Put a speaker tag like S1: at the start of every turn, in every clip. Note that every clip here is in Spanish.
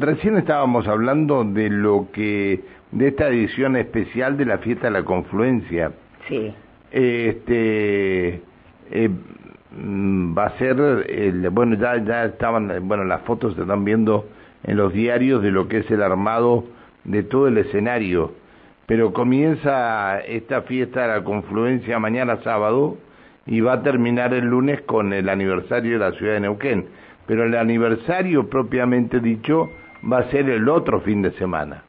S1: Recién estábamos hablando de lo que, de esta edición especial de la fiesta de la confluencia.
S2: Sí.
S1: Este, eh, mm, va a ser, el, bueno, ya, ya estaban, bueno, las fotos se están viendo en los diarios de lo que es el armado de todo el escenario. Pero comienza esta fiesta de la confluencia mañana sábado y va a terminar el lunes con el aniversario de la ciudad de Neuquén pero el aniversario propiamente dicho va a ser el otro fin de semana.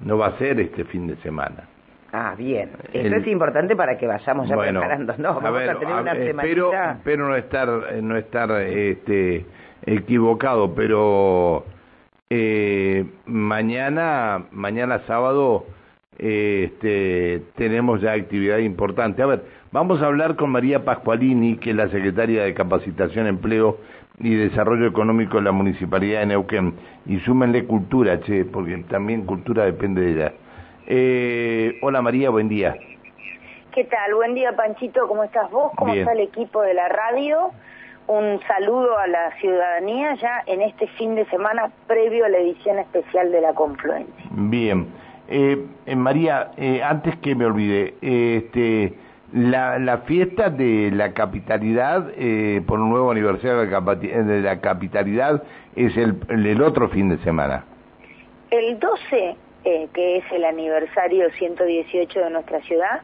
S1: No va a ser este fin de semana.
S2: Ah, bien. Esto es importante para que vayamos ya bueno, preparándonos. Vamos a, tener una
S1: espero, espero no estar, no estar este, equivocado, pero eh, mañana, mañana sábado, este, tenemos ya actividad importante. A ver, vamos a hablar con María Pascualini, que es la secretaria de Capacitación, Empleo y Desarrollo Económico de la Municipalidad de Neuquén. Y súmenle cultura, che, porque también cultura depende de ella. Eh, hola María, buen día.
S3: ¿Qué tal? Buen día Panchito, ¿cómo estás vos? ¿Cómo está el equipo de la radio? Un saludo a la ciudadanía ya en este fin de semana previo a la edición especial de la Confluencia.
S1: Bien. Eh, eh, María, eh, antes que me olvide, este, la, fiesta de la capitalidad eh, por un nuevo aniversario de la capitalidad es el, el otro fin de semana.
S3: El 12, que es el aniversario 118 de nuestra ciudad,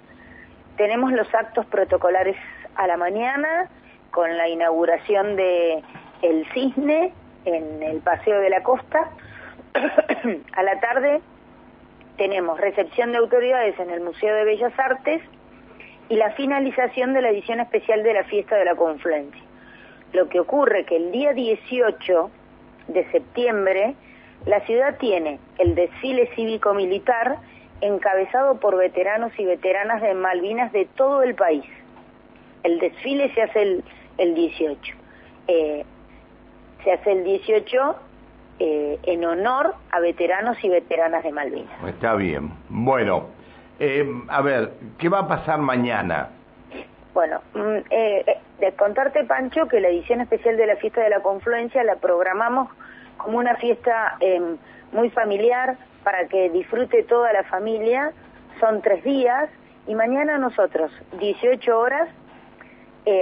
S3: tenemos los actos protocolares a la mañana con la inauguración de el Cisne en el Paseo de la Costa. a la tarde tenemos recepción de autoridades en el Museo de Bellas Artes y la finalización de la edición especial de la Fiesta de la Confluencia. Lo que ocurre que el día 18 de septiembre la ciudad tiene el desfile cívico-militar encabezado por veteranos y veteranas de Malvinas de todo el país. El desfile se hace el, el 18. Eh, se hace el 18 eh, en honor a veteranos y veteranas de Malvinas.
S1: Está bien. Bueno, eh, a ver, ¿qué va a pasar mañana?
S3: Bueno, mm, eh, de contarte, Pancho, que la edición especial de la fiesta de la confluencia la programamos como una fiesta em, muy familiar para que disfrute toda la familia. Son tres días y mañana nosotros, 18 horas,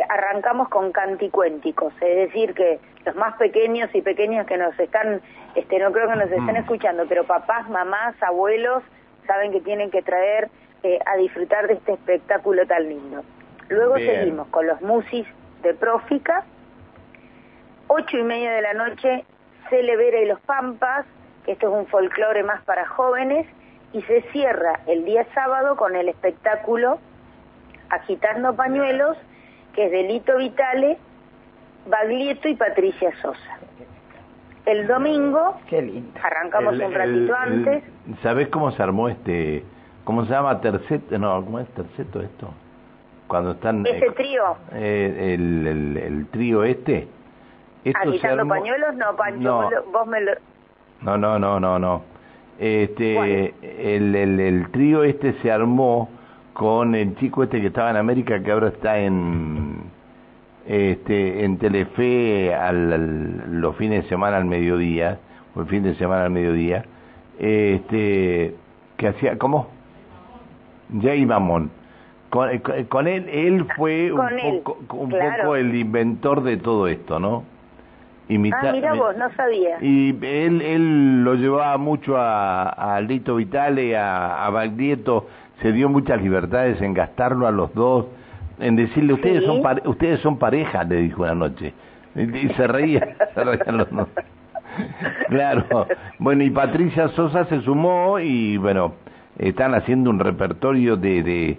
S3: arrancamos con canticuénticos, es decir, que los más pequeños y pequeñas que nos están, este, no creo que nos estén escuchando, pero papás, mamás, abuelos, saben que tienen que traer eh, a disfrutar de este espectáculo tan lindo. Luego seguimos con los musis de Prófica, ocho y media de la noche, Celebera y los Pampas, que esto es un folclore más para jóvenes, y se cierra el día sábado con el espectáculo Agitando Pañuelos, que es Delito Vitale Baglietto y Patricia Sosa. El domingo arrancamos un ratito antes.
S1: ¿Sabés cómo se armó este, cómo se llama terceto? No, ¿cómo es terceto esto? Cuando están...
S3: Ese trío.
S1: Eh, el, el, el, trío este.
S3: Esto pañuelos? No, Pancho, vos me lo...
S1: No, no, no, no, no. Este, el, el, el trío este se armó con el chico este que estaba en América que ahora está en este, en Telefe al, los fines de semana al mediodía, o el fin de semana al mediodía, este, que hacía, ¿cómo? Jay Mamón. Con, con, él, él fue un, poco, un poco el inventor de todo esto, ¿no?
S3: ah, mira vos, no sabía.
S1: Y él, él lo llevaba mucho a, a Lito Vitale, a, a Baglietto, se dio muchas libertades en gastarlo a los dos, en decirle, ustedes, son, ustedes son pareja, le dijo una noche. Y, se reía, se reían los dos. Claro. Bueno, y Patricia Sosa se sumó y bueno, están haciendo un repertorio de, de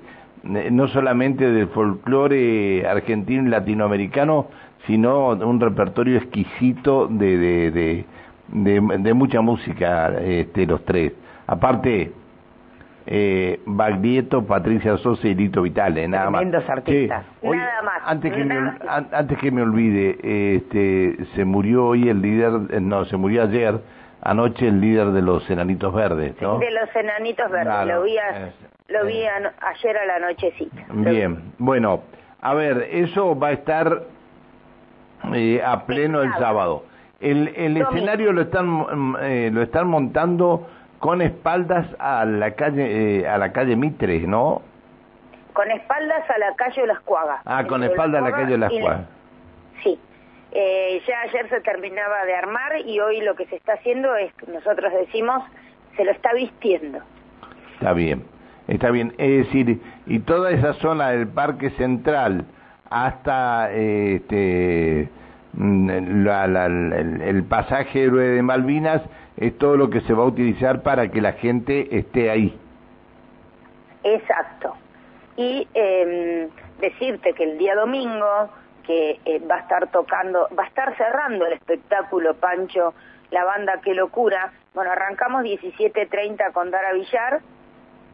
S1: no solamente del folclore argentino y latinoamericano, sino un repertorio exquisito de, de, de, de, de mucha música, este, los tres. Aparte, eh, Baglietto, Patricia Sosa y Lito Vitale, nada más.
S3: artistas, nada más.
S1: Antes que, me, antes que me olvide, este, se murió hoy el líder, eh, no, se murió ayer, anoche el líder de los Enanitos Verdes, ¿no?
S3: De los Enanitos Verdes, lo vi, lo vi ayer a la nochecita.
S1: Bien, bueno, a ver, eso va a estar eh, a pleno el sábado. El, el escenario lo están mm, eh, lo están montando con espaldas a la calle eh, a la calle Mitre, ¿no?
S3: Con espaldas a la calle Las Cuagas.
S1: Ah, con espaldas a la calle Las Cuagas.
S3: Sí. Eh, ya ayer se terminaba de armar y hoy lo que se está haciendo es, nosotros decimos, se lo está vistiendo.
S1: Está bien, está bien. Es decir, y toda esa zona del Parque Central hasta este Mm, la, el, pasaje héroe de Malvinas es todo lo que se va a utilizar para que la gente esté ahí.
S3: Exacto. Y eh, decirte que el día domingo, que eh, va a estar tocando, va a estar cerrando el espectáculo Pancho, la banda Qué Locura. Bueno, arrancamos 17.30 con Dara Villar,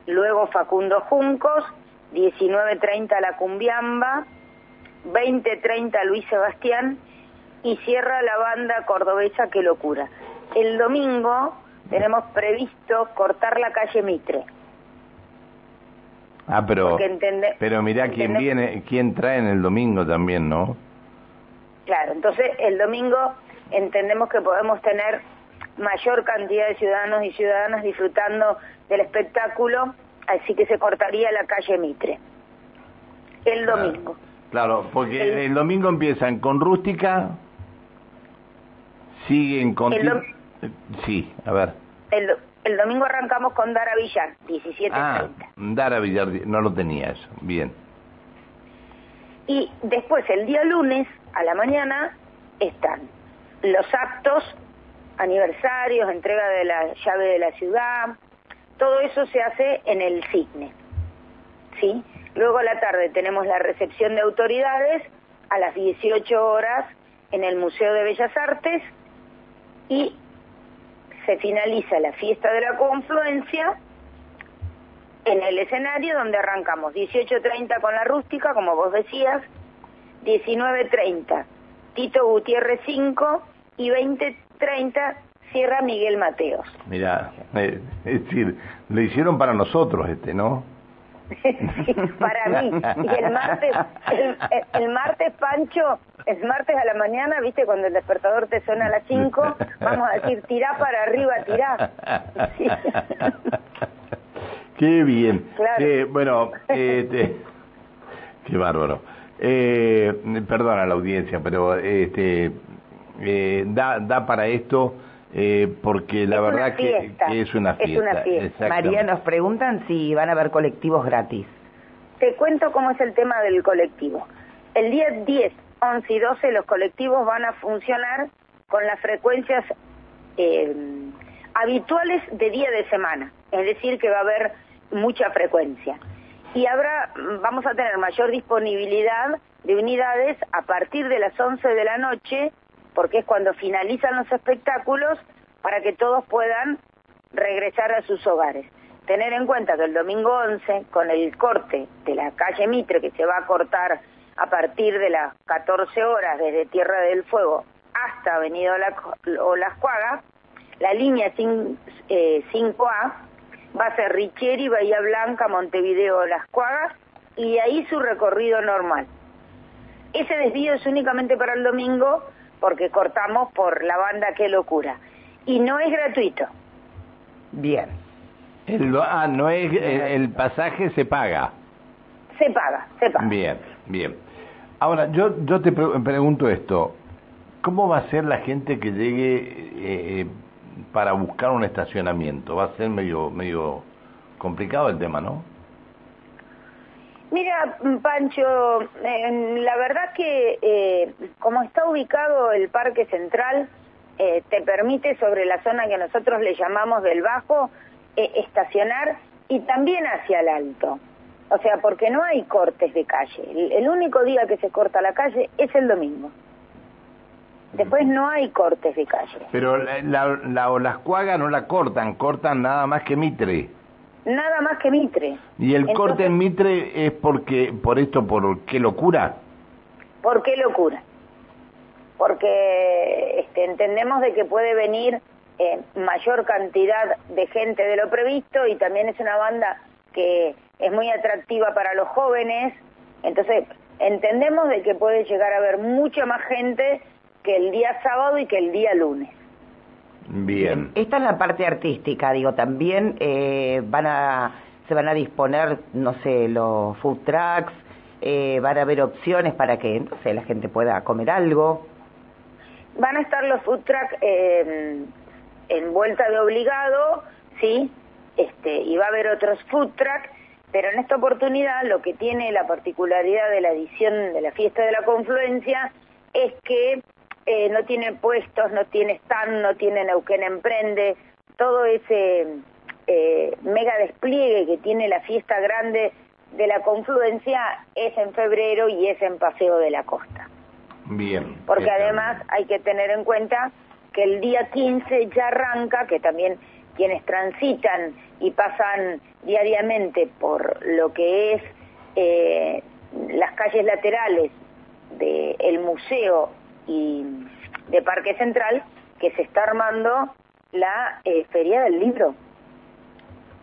S3: luego Facundo Juncos, 19.30 La Cumbiamba, 20.30 Luis Sebastián y cierra la banda cordobesa Qué Locura. El domingo tenemos previsto cortar la calle Mitre.
S1: Ah, pero, pero mirá quién viene, quién trae en el domingo también, ¿no?
S3: Claro, entonces el domingo entendemos que podemos tener mayor cantidad de ciudadanos y ciudadanas disfrutando del espectáculo, así que se cortaría la calle Mitre. El domingo.
S1: Claro, porque el, el domingo empiezan con rústica, siguen con... Sí, a ver.
S3: El, el, domingo arrancamos con Dara Villar, 17.30. Ah,
S1: Dara Villar, no lo tenía eso, bien.
S3: Y después, el día lunes, a la mañana, están los actos, aniversarios, entrega de la llave de la ciudad, todo eso se hace en el CIGNE, ¿sí? Luego a la tarde tenemos la recepción de autoridades a las 18 horas en el Museo de Bellas Artes y se finaliza la fiesta de la confluencia en el escenario donde arrancamos 18.30 con la rústica, como vos decías, 19.30 Tito Gutiérrez 5 y 20.30 cierra Miguel Mateos.
S1: Mira, eh, es decir, lo hicieron para nosotros este, ¿no?
S3: para mí. Y el martes, el, martes, Pancho, el martes a la mañana, viste, cuando el despertador te suena a las 5, vamos a decir, tirá para arriba, tirá.
S1: Qué bien. bueno, este, qué bárbaro. Eh, perdona la audiencia, pero este, eh, da, da para esto eh, porque la verdad que, es una fiesta.
S2: María, nos preguntan si van a haber colectivos gratis.
S3: Te cuento cómo es el tema del colectivo. El día 10, 11 y 12 los colectivos van a funcionar con las frecuencias eh, habituales de día de semana, es decir, que va a haber mucha frecuencia. Y habrá, vamos a tener mayor disponibilidad de unidades a partir de las 11 de la noche porque es cuando finalizan los espectáculos para que todos puedan regresar a sus hogares. Tener en cuenta que el domingo 11, con el corte de la calle Mitre, que se va a cortar a partir de las 14 horas desde Tierra del Fuego hasta Avenida Olascuaga, la línea 5A eh, va a ser Richieri, Bahía Blanca, Montevideo, Las Cuagas y de ahí su recorrido normal. Ese desvío es únicamente para el domingo porque cortamos por la banda Qué Locura. Y no es gratuito.
S1: Bien. El, ah, no es, el, pasaje se paga.
S3: Se paga, se paga.
S1: Bien, bien. Ahora, yo, yo te pregunto esto. ¿Cómo va a ser la gente que llegue eh, para buscar un estacionamiento? Va a ser medio, medio complicado el tema, ¿no?
S3: Mira, Pancho, la verdad que eh, como está ubicado el Parque Central, eh, te permite sobre la zona que nosotros le llamamos del Bajo eh, estacionar y también hacia el Alto. O sea, porque no hay cortes de calle. El, único día que se corta la calle es el domingo. Después no hay cortes de calle.
S1: Pero la, la, la Olascuaga no la cortan, cortan nada más que Mitre
S3: nada más que Mitre.
S1: ¿Y el corte en Mitre es porque por esto, por qué locura?
S3: ¿Por qué locura? Porque este, entendemos de que puede venir eh, mayor cantidad de gente de lo previsto y también es una banda que es muy atractiva para los jóvenes, entonces entendemos de que puede llegar a haber mucha más gente que el día sábado y que el día lunes.
S2: Bien. Esta es la parte artística, digo, también eh, van a, se van a disponer, no sé, los food trucks, eh, van a haber opciones para que, no sé, la gente pueda comer algo.
S3: Van a estar los food trucks en vuelta de obligado, sí, este, y va a haber otros food trucks, pero en esta oportunidad lo que tiene la particularidad de la edición de la fiesta de la confluencia es que eh, no tiene puestos, no tiene stand, no tiene Neuquén Emprende, todo ese eh, mega despliegue que tiene la fiesta grande de la confluencia es en febrero y es en Paseo de la Costa.
S1: Bien.
S3: Porque además hay que tener en cuenta que el día 15 ya arranca, que también quienes transitan y pasan diariamente por lo que es eh, las calles laterales del museo y de Parque Central, que se está armando la eh, Feria del Libro.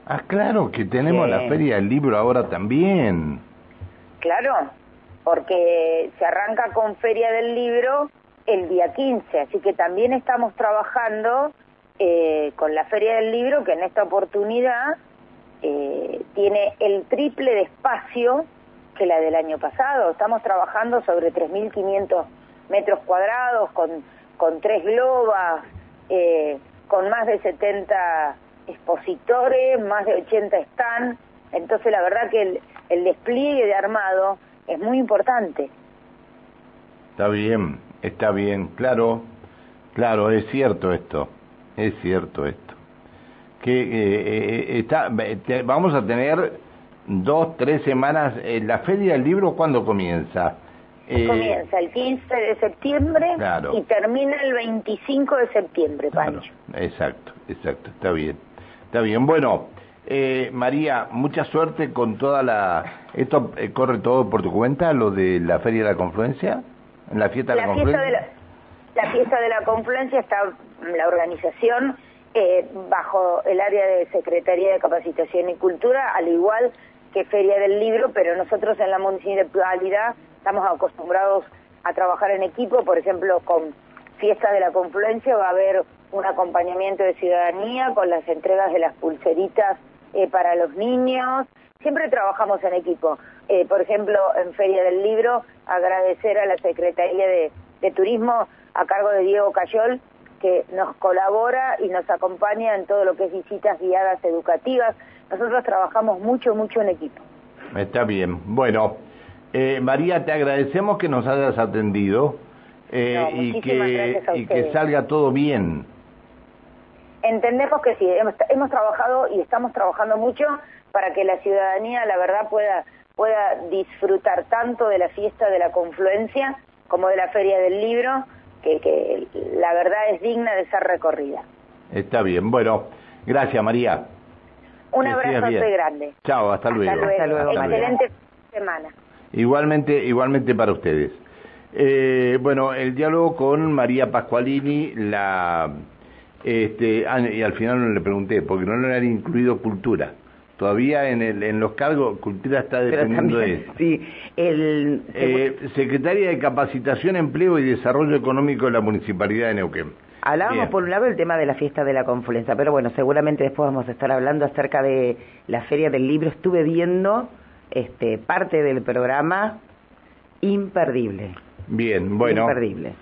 S1: Ah, claro, que tenemos la Feria del Libro ahora también.
S3: Claro, porque se arranca con Feria del Libro el día 15, así que también estamos trabajando eh, con la Feria del Libro, que en esta oportunidad eh, tiene el triple de espacio que la del año pasado. Estamos trabajando sobre 3.500 metros cuadrados, con, con tres globas, eh, con más de 70 expositores, más de 80 stands. Entonces la verdad que el, el despliegue de armado es muy importante.
S1: Está bien, está bien, claro, claro, es cierto esto, es cierto esto. Que eh, eh, está, vamos a tener dos, tres semanas, la Feria del Libro, ¿cuándo comienza?
S3: Eh, comienza el 15 de septiembre y termina el 25 de septiembre, Pancho.
S1: exacto, exacto, está bien. Está bien, bueno, eh, María, mucha suerte con toda la... ¿Esto corre todo por tu cuenta, lo de la Feria de la Confluencia?
S3: la fiesta de la, Confluencia? de la, de la Confluencia está la organización eh, bajo el área de Secretaría de Capacitación y Cultura, al igual que Feria del Libro, pero nosotros en la municipalidad estamos acostumbrados a trabajar en equipo, por ejemplo, con Fiesta de la Confluencia va a haber un acompañamiento de ciudadanía con las entregas de las pulseritas eh, para los niños, siempre trabajamos en equipo. Eh, por ejemplo, en Feria del Libro, agradecer a la Secretaría de, Turismo a cargo de Diego Cayol, que nos colabora y nos acompaña en todo lo que es visitas guiadas educativas. Nosotros trabajamos mucho, mucho en equipo.
S1: Está bien. Bueno, eh, María, te agradecemos que nos hayas atendido eh, y, que, y que salga todo bien.
S3: Entendemos que sí, hemos trabajado y estamos trabajando mucho para que la ciudadanía, la verdad, pueda, pueda disfrutar tanto de la fiesta de la confluencia como de la Feria del Libro, que, que la verdad es digna de ser recorrida.
S1: Está bien, bueno, gracias María.
S3: Un abrazo muy grande.
S1: Chao, hasta, luego.
S3: Hasta luego. Excelente semana.
S1: Igualmente, igualmente para ustedes. Eh, bueno, el diálogo con María Pascualini, la, este, ah, y al final no le pregunté, porque no le han incluido cultura. Todavía en, el, en los cargos, cultura está dependiendo de eso.
S2: Sí, el...
S1: Eh, secretaria de Capacitación, Empleo y Desarrollo Económico de la Municipalidad de Neuquén.
S2: Hablábamos por un lado el tema de la fiesta de la confluencia, pero bueno, seguramente después vamos a estar hablando acerca de la Feria del Libro. Estuve viendo este parte del programa imperdible.
S1: Bien, bueno.
S2: Imperdible.